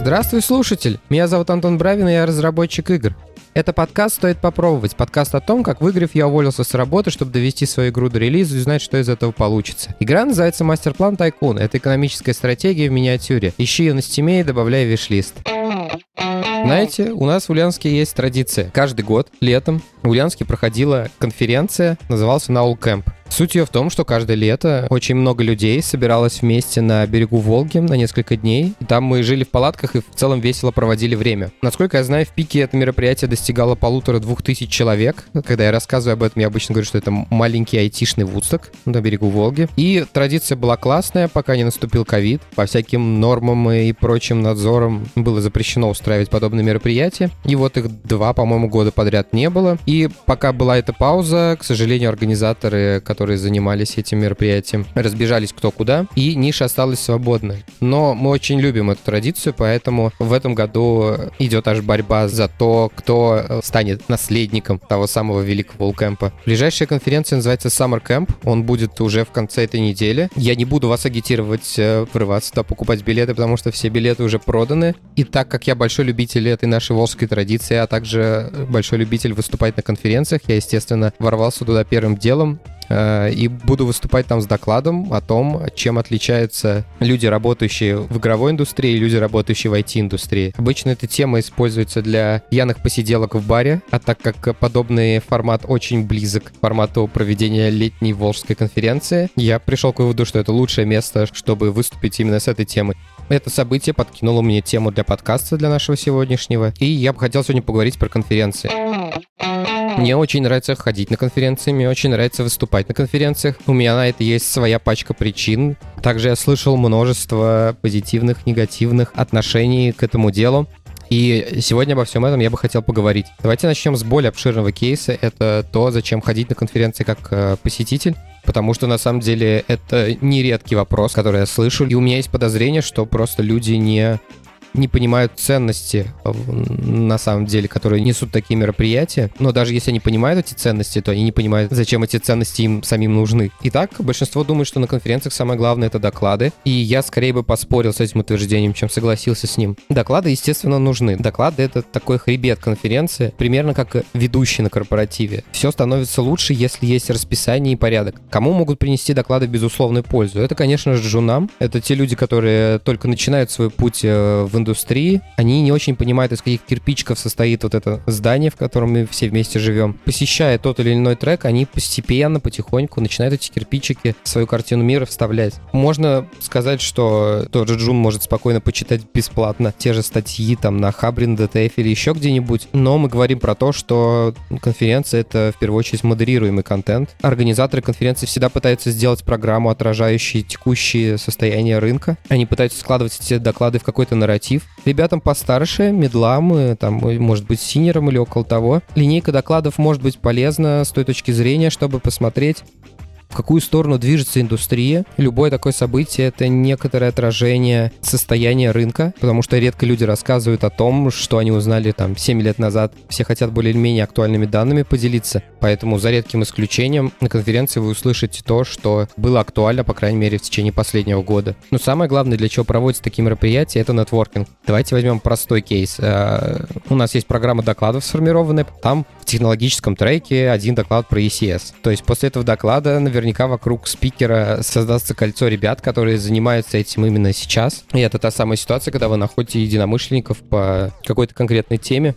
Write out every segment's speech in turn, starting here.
Здравствуй, слушатель! Меня зовут Антон Бравин, и я разработчик игр. Это подкаст «Стоит попробовать». Подкаст о том, как выгорев, я уволился с работы, чтобы довести свою игру до релиза и узнать, что из этого получится. Игра называется «Masterplan Tycoon». Это экономическая стратегия в миниатюре. Ищи ее на Steam е и добавляй wishlist. Знаете, у нас в Ульяновске есть традиция. Каждый год, летом, в Ульяновске проходила конференция, назывался ULCamp. Суть ее в том, что каждое лето очень много людей собиралось вместе на берегу Волги на несколько дней. И там мы жили в палатках и в целом весело проводили время. Насколько я знаю, в пике это мероприятие достигало полутора-двух тысяч человек. Когда я рассказываю об этом, я обычно говорю, что это маленький айтишный Вудсток на берегу Волги. И традиция была классная, пока не наступил ковид. По всяким нормам и прочим надзорам было запрещено устраивать подобные мероприятия. И вот их два, по-моему, года подряд не было. И пока была эта пауза, к сожалению, организаторы, которые которые занимались этим мероприятием, разбежались кто куда, и ниша осталась свободной. Но мы очень любим эту традицию, поэтому в этом году идет аж борьба за то, кто э, станет наследником того самого великого улкэмпа. Ближайшая конференция называется Summer Camp, он будет уже в конце этой недели. Я не буду вас агитировать э, врываться туда, покупать билеты, потому что все билеты уже проданы. И так как я большой любитель этой нашей волжской традиции, а также большой любитель выступать на конференциях, я, естественно, ворвался туда первым делом и буду выступать там с докладом о том, чем отличаются люди, работающие в игровой индустрии, и люди, работающие в IT-индустрии. Обычно эта тема используется для пьяных посиделок в баре, а так как подобный формат очень близок к формату проведения летней Волжской конференции, я пришел к выводу, что это лучшее место, чтобы выступить именно с этой темой. Это событие подкинуло мне тему для подкаста для нашего сегодняшнего, и я бы хотел сегодня поговорить про конференции. Мне очень нравится ходить на конференции, мне очень нравится выступать на конференциях. У меня на это есть своя пачка причин. Также я слышал множество позитивных, негативных отношений к этому делу. И сегодня обо всем этом я бы хотел поговорить. Давайте начнем с более обширного кейса. Это то, зачем ходить на конференции как э, посетитель. Потому что на самом деле это нередкий вопрос, который я слышу. И у меня есть подозрение, что просто люди не не понимают ценности на самом деле, которые несут такие мероприятия. Но даже если они понимают эти ценности, то они не понимают, зачем эти ценности им самим нужны. Итак, большинство думает, что на конференциях самое главное это доклады. И я скорее бы поспорил с этим утверждением, чем согласился с ним. Доклады, естественно, нужны. Доклады это такой хребет конференции, примерно как ведущий на корпоративе. Все становится лучше, если есть расписание и порядок. Кому могут принести доклады безусловную пользу? Это, конечно же, жунам. Это те люди, которые только начинают свой путь э, в индустрии, они не очень понимают, из каких кирпичиков состоит вот это здание, в котором мы все вместе живем. Посещая тот или иной трек, они постепенно, потихоньку начинают эти кирпичики в свою картину мира вставлять. Можно сказать, что тот же Джун может спокойно почитать бесплатно те же статьи там на Хабрин, DTF или еще где-нибудь, но мы говорим про то, что конференция — это в первую очередь модерируемый контент. Организаторы конференции всегда пытаются сделать программу, отражающую текущее состояние рынка. Они пытаются складывать эти доклады в какой-то нарратив, нарратив. Ребятам постарше, медлам, там, может быть, синером или около того, линейка докладов может быть полезна с той точки зрения, чтобы посмотреть, в какую сторону движется индустрия. Любое такое событие — это некоторое отражение состояния рынка, потому что редко люди рассказывают о том, что они узнали там 7 лет назад. Все хотят более-менее актуальными данными поделиться, поэтому за редким исключением на конференции вы услышите то, что было актуально, по крайней мере, в течение последнего года. Но самое главное, для чего проводятся такие мероприятия, это нетворкинг. Давайте возьмем простой кейс. Э, у нас есть программа докладов сформированная, там технологическом треке один доклад про ECS. То есть после этого доклада наверняка вокруг спикера создастся кольцо ребят, которые занимаются этим именно сейчас. И это та самая ситуация, когда вы находите единомышленников по какой-то конкретной теме,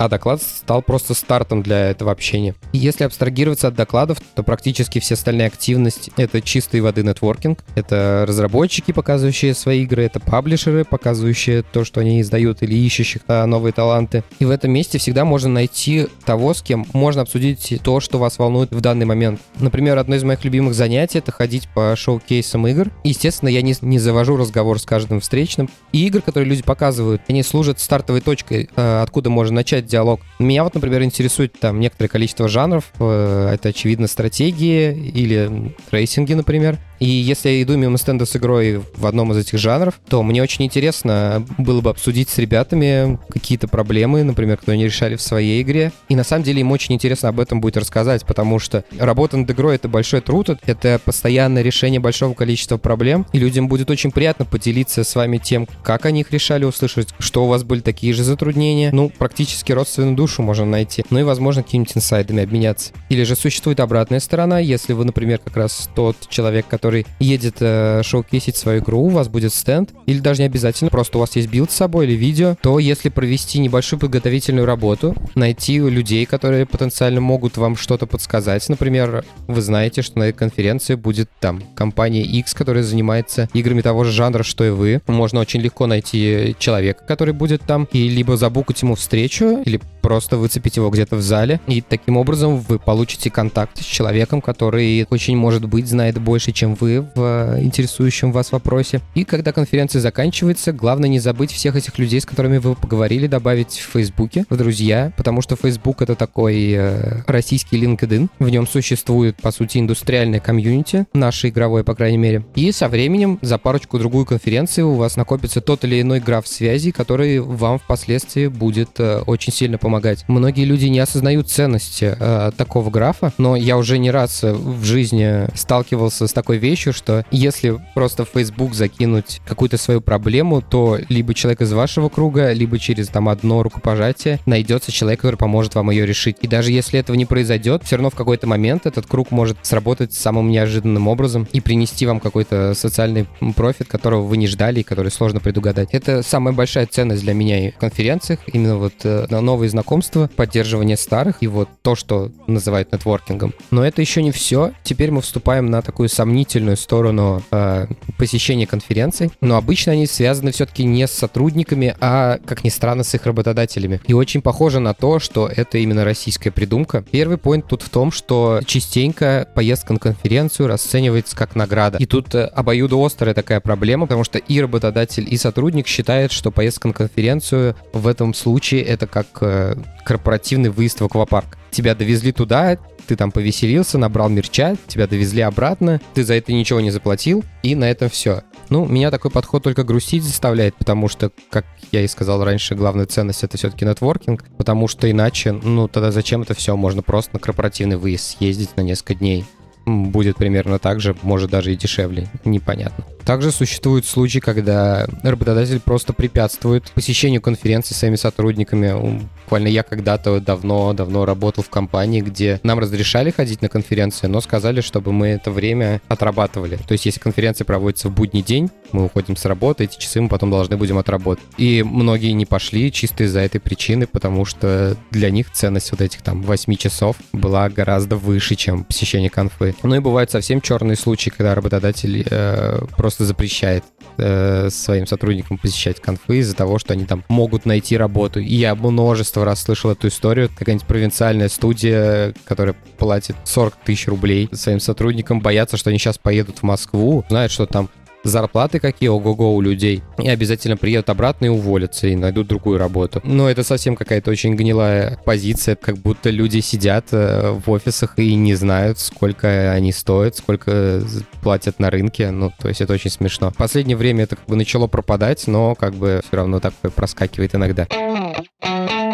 а доклад стал просто стартом для этого общения. И если абстрагироваться от докладов, то практически все остальные активности — это чистой воды нетворкинг, это разработчики, показывающие свои игры, это паблишеры, показывающие то, что они издают или ищущих а, новые таланты. И в этом месте всегда можно найти того, с кем можно обсудить то, что вас волнует в данный момент. Например, одно из моих любимых занятий — это ходить по шоу-кейсам игр. Естественно, я не, не завожу разговор с каждым встречным. И игры, которые люди показывают, они служат стартовой точкой, а, откуда можно начать диалог. Меня вот, например, интересует там некоторое количество жанров. Э, это, очевидно, стратегии или рейсинги, например. И если я иду мимо стенда с игрой в одном из этих жанров, то мне очень интересно было бы обсудить с ребятами какие-то проблемы, например, которые они решали в своей игре. И на самом деле им очень интересно об этом будет рассказать, потому что работа над игрой — это большой труд, это постоянное решение большого количества проблем, и людям будет очень приятно поделиться с вами тем, как они их решали, услышать, что у вас были такие же затруднения. Ну, практически родственную душу можно найти. Ну и, возможно, какими-нибудь инсайдами обменяться. Или же существует обратная сторона, если вы, например, как раз тот человек, который едет э, showcase ить свою игру, у вас будет стенд, или даже не обязательно, просто у вас есть build с собой или видео, то если провести небольшую подготовительную работу, найти людей, которые потенциально могут вам что-то подсказать. Например, вы знаете, что на этой конференции будет там компания X, которая занимается играми того же жанра, что и вы. Можно очень легко найти человека, который будет там, и либо забукать ему встречу, или просто выцепить его где-то в зале. И таким образом вы получите контакт с человеком, который очень может быть знает больше, чем вы в э, интересующем вас вопросе. И когда конференция заканчивается, главное не забыть всех этих людей, с которыми вы поговорили, добавить в Фейсбуке, в друзья, потому что Facebook это такой э, российский LinkedIn. В нем существует, по сути, индустриальное комьюнити, наше игровое, по крайней мере. И со временем за парочку-другую конференции у вас накопится тот или иной граф связи, который вам впоследствии будет э, очень сильно помогать. Многие люди не осознают ценности э, такого графа, но я уже не раз в жизни сталкивался с такой вещью, что если просто в Facebook закинуть какую-то свою проблему, то либо человек из вашего круга, либо через там одно рукопожатие найдется человек, который поможет вам ее решить. И даже если этого не произойдет, все равно в какой-то момент этот круг может сработать самым неожиданным образом и принести вам какой-то социальный профит, которого вы не ждали и который сложно предугадать. Это самая большая ценность для меня и в конференциях, именно вот э, новые знакомства, поддерживание старых и вот то, что называют нетворкингом. Но это еще не все. Теперь мы вступаем на такую сомнительную сторону э, посещения конференций, но обычно они связаны все-таки не с сотрудниками, а, как ни странно, с их работодателями. И очень похоже на то, что это именно российская придумка. Первый поинт тут в том, что частенько поездка на конференцию расценивается как награда. И тут э, обоюдоострая такая проблема, потому что и работодатель, и сотрудник считает, что поездка на конференцию в этом случае это как э, корпоративный выезд в аквапарк. Тебя довезли туда, ты там повеселился, набрал мерча, тебя довезли обратно, ты за это ничего не заплатил, и на этом все. Ну, меня такой подход только грустить заставляет, потому что, как я и сказал раньше, главная ценность это все-таки нетворкинг, потому что иначе, ну, тогда зачем это все? Можно просто на корпоративный выезд съездить на несколько дней. Будет примерно так же, может даже и дешевле, непонятно. Также существуют случаи, когда работодатель просто препятствует посещению конференции своими сотрудниками. Буквально я когда-то давно-давно работал в компании, где нам разрешали ходить на конференции, но сказали, чтобы мы это время отрабатывали. То есть, если конференция проводится в будний день, мы уходим с работы, эти часы мы потом должны будем отработать. И многие не пошли чисто из-за этой причины, потому что для них ценность вот этих там 8 часов была гораздо выше, чем посещение конфы. Ну и бывают совсем черные случаи, когда работодатель э, просто запрещает э, своим сотрудникам посещать конфы из-за того, что они там могут найти работу. И я множество раз слышал эту историю. Какая-нибудь провинциальная студия, которая платит 40 тысяч рублей своим сотрудникам, боятся, что они сейчас поедут в Москву, знают, что там зарплаты какие ого-го у людей, и обязательно приедут обратно и уволятся, и найдут другую работу. Но это совсем какая-то очень гнилая позиция, как будто люди сидят э, в офисах и не знают, сколько они стоят, сколько платят на рынке, ну, то есть это очень смешно. В последнее время это как бы начало пропадать, но как бы все равно такое проскакивает иногда.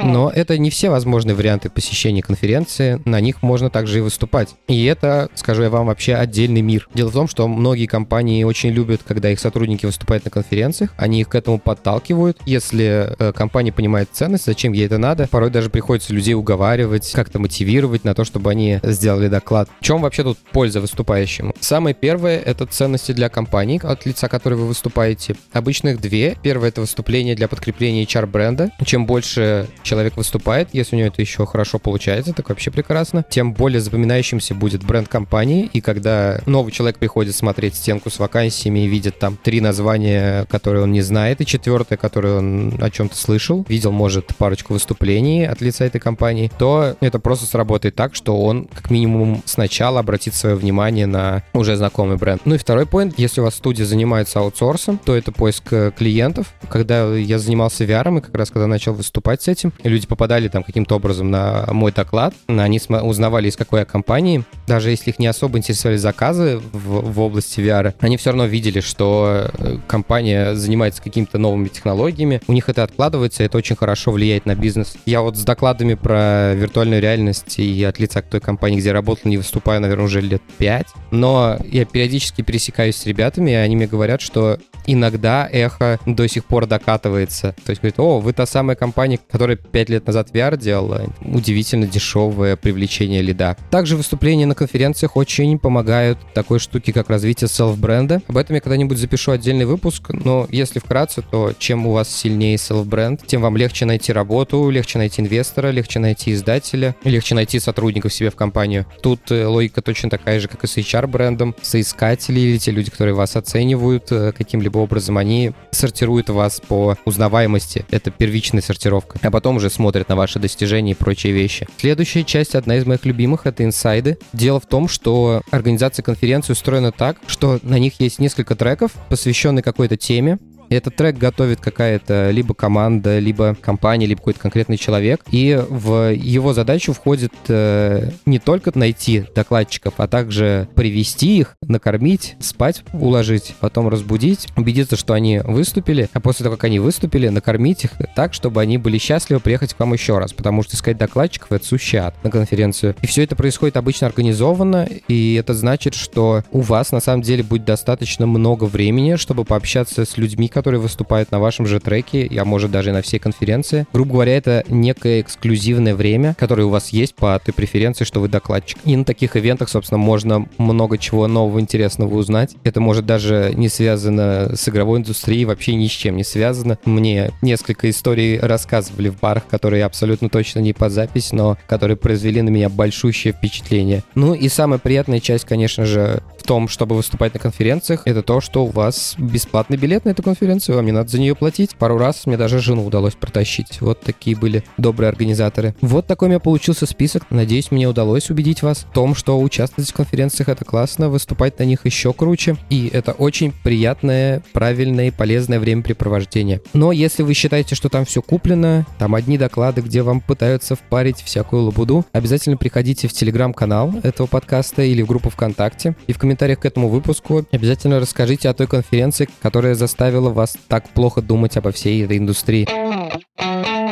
Но это не все возможные варианты посещения конференции, на них можно также и выступать. И это, скажу я вам, вообще отдельный мир. Дело в том, что многие компании очень любят, когда их сотрудники выступают на конференциях, они их к этому подталкивают. Если э, компания понимает ценность, зачем ей это надо, порой даже приходится людей уговаривать, как-то мотивировать на то, чтобы они сделали доклад. В чем вообще тут польза выступающему? Самое первое — это ценности для компании, от лица которой вы выступаете. Обычно их две. Первое — это выступление для подкрепления HR-бренда. Чем больше человек выступает, если у него это еще хорошо получается, так вообще прекрасно, тем более запоминающимся будет бренд компании, и когда новый человек приходит смотреть стенку с вакансиями и видит там три названия, которые он не знает, и четвертое, которое он о чем-то слышал, видел, может, парочку выступлений от лица этой компании, то это просто сработает так, что он как минимум сначала обратит свое внимание на уже знакомый бренд. Ну и второй point, если у вас студия занимается аутсорсом, то это поиск клиентов. Когда я занимался VR, и как раз когда начал выступать с этим, люди попадали там каким-то образом на мой доклад, они узнавали, из какой я компании, даже если их не особо интересовали заказы в, в области VR, они все равно видели, что э, компания занимается какими-то новыми технологиями, у них это откладывается, это очень хорошо влияет на бизнес. Я вот с докладами про виртуальную реальность и от лица той компании, где работал, не выступаю, наверное, уже лет пять, но я периодически пересекаюсь с ребятами, и они мне говорят, что иногда эхо до сих пор докатывается. То есть говорит, о, вы та самая компания, которая пять лет назад VR делала. Удивительно дешевое привлечение лида. Также выступления на конференциях очень помогают такой штуке, как развитие селф-бренда. Об этом я когда-нибудь запишу отдельный выпуск, но если вкратце, то чем у вас сильнее селф-бренд, тем вам легче найти работу, легче найти инвестора, легче найти издателя, легче найти сотрудников себе в компанию. Тут э, логика точно такая же, как и с HR-брендом. Соискатели или те люди, которые вас оценивают э, каким-либо образом они сортируют вас по узнаваемости. Это первичная сортировка. А потом уже смотрят на ваши достижения и прочие вещи. Следующая часть, одна из моих любимых, это инсайды. Дело в том, что организация конференции устроена так, что на них есть несколько треков, посвященных какой-то теме. Этот трек готовит какая-то либо команда, либо компания, либо какой-то конкретный человек. И в его задачу входит э, не только найти докладчиков, а также привести их, накормить, спать, уложить, потом разбудить, убедиться, что они выступили, а после того, как они выступили, накормить их так, чтобы они были счастливы приехать к вам еще раз, потому что искать докладчиков — это сущий ад на конференцию. И все это происходит обычно организованно, и это значит, что у вас на самом деле будет достаточно много времени, чтобы пообщаться с людьми, которые выступают на вашем же треке, а может даже на всей конференции. Грубо говоря, это некое эксклюзивное время, которое у вас есть по той преференции, что вы докладчик. И на таких ивентах, собственно, можно много чего нового, интересного узнать. Это может даже не связано с игровой индустрией, вообще ни с чем не связано. Мне несколько историй рассказывали в барах, которые абсолютно точно не под запись, но которые произвели на меня большущее впечатление. Ну и самая приятная часть, конечно же, том, чтобы выступать на конференциях, это то, что у вас бесплатный билет на эту конференцию вам не надо за нее платить. Пару раз мне даже жену удалось протащить. Вот такие были добрые организаторы. Вот такой у меня получился список. Надеюсь, мне удалось убедить вас в том, что участвовать в конференциях это классно, выступать на них еще круче. И это очень приятное, правильное и полезное времяпрепровождение. Но если вы считаете, что там все куплено, там одни доклады, где вам пытаются впарить всякую лабуду, обязательно приходите в телеграм-канал этого подкаста или в группу ВКонтакте. И в комментариях к этому выпуску обязательно расскажите о той конференции, которая заставила вас так плохо думать обо всей этой индустрии.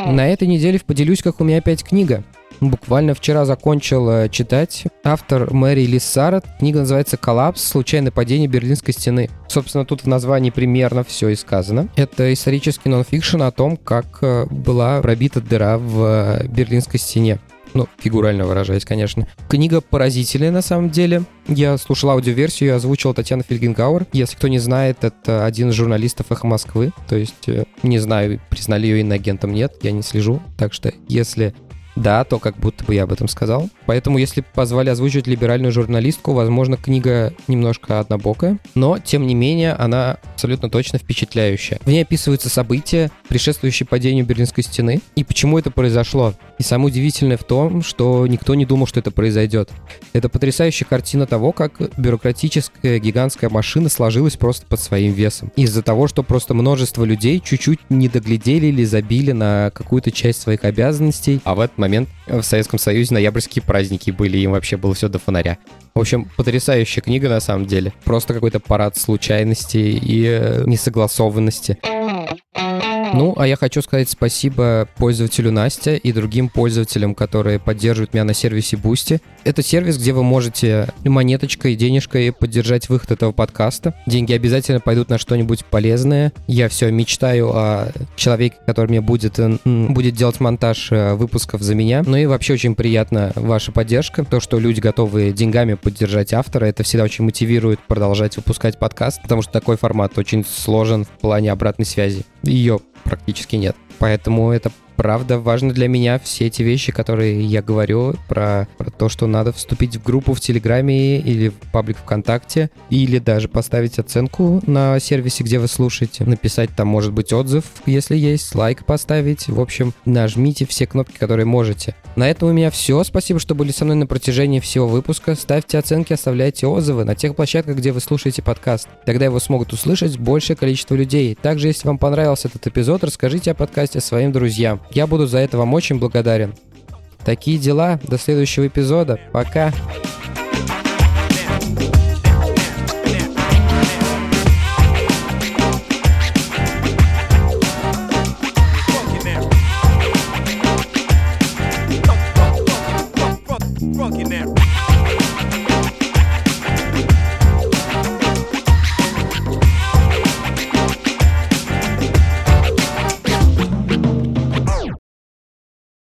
На этой неделе поделюсь, как у меня опять книга. Буквально вчера закончил читать. Автор Мэри Лиссарет. Книга называется «Коллапс. Случайное падение Берлинской стены». Собственно, тут в названии примерно все и сказано. Это исторический нонфикшн о том, как э, была пробита дыра в э, Берлинской стене. Ну, фигурально выражаясь, конечно. Книга поразительная на самом деле. Я слушал аудиоверсию, ее озвучила Татьяна Фельгенгауэр. Если кто не знает, это один из журналистов «Эхо Москвы». То есть, э, не знаю, признали ее иноагентом, нет, я не слежу. Так что, если да, то как будто бы я об этом сказал. Поэтому, если позвали озвучивать либеральную журналистку, возможно, книга немножко однобокая, но, тем не менее, она абсолютно точно впечатляющая. В ней описываются события, предшествующие падению Берлинской стены, и почему это произошло. И самое удивительное в том, что никто не думал, что это произойдет. Это потрясающая картина того, как бюрократическая гигантская машина сложилась просто под своим весом. Из-за того, что просто множество людей чуть-чуть не доглядели или забили на какую-то часть своих обязанностей, а в этот момент в Советском Союзе ноябрьские праздники были, им вообще было все до фонаря. В общем, потрясающая книга на самом деле. Просто какой-то парад случайностей и э, несогласованности. Ну, а я хочу сказать спасибо пользователю Настя и другим пользователям, которые поддерживают меня на сервисе Boosty. Это сервис, где вы можете монеточкой, денежкой поддержать выход этого подкаста. Деньги обязательно пойдут на что-нибудь полезное. Я все мечтаю о человеке, который мне будет, будет делать монтаж э, выпусков за меня. Ну и вообще очень приятно ваша поддержка. То, что люди готовы деньгами поддержать автора, это всегда очень мотивирует продолжать выпускать подкаст, потому что такой формат очень сложен в плане обратной связи. Ее практически нет. Поэтому это правда важно для меня все эти вещи, которые я говорю про, про то, что надо вступить в группу в Телеграме или в паблик ВКонтакте, или даже поставить оценку на сервисе, где вы слушаете, написать там, может быть, отзыв, если есть, лайк поставить. В общем, нажмите все кнопки, которые можете. На этом у меня все. Спасибо, что были со мной на протяжении всего выпуска. Ставьте оценки, оставляйте отзывы на тех площадках, где вы слушаете подкаст. Тогда его смогут услышать большее количество людей. Также, если вам понравился этот эпизод, расскажите о подкасте своим друзьям. Я буду за это вам очень благодарен. Такие дела. До следующего эпизода. Пока.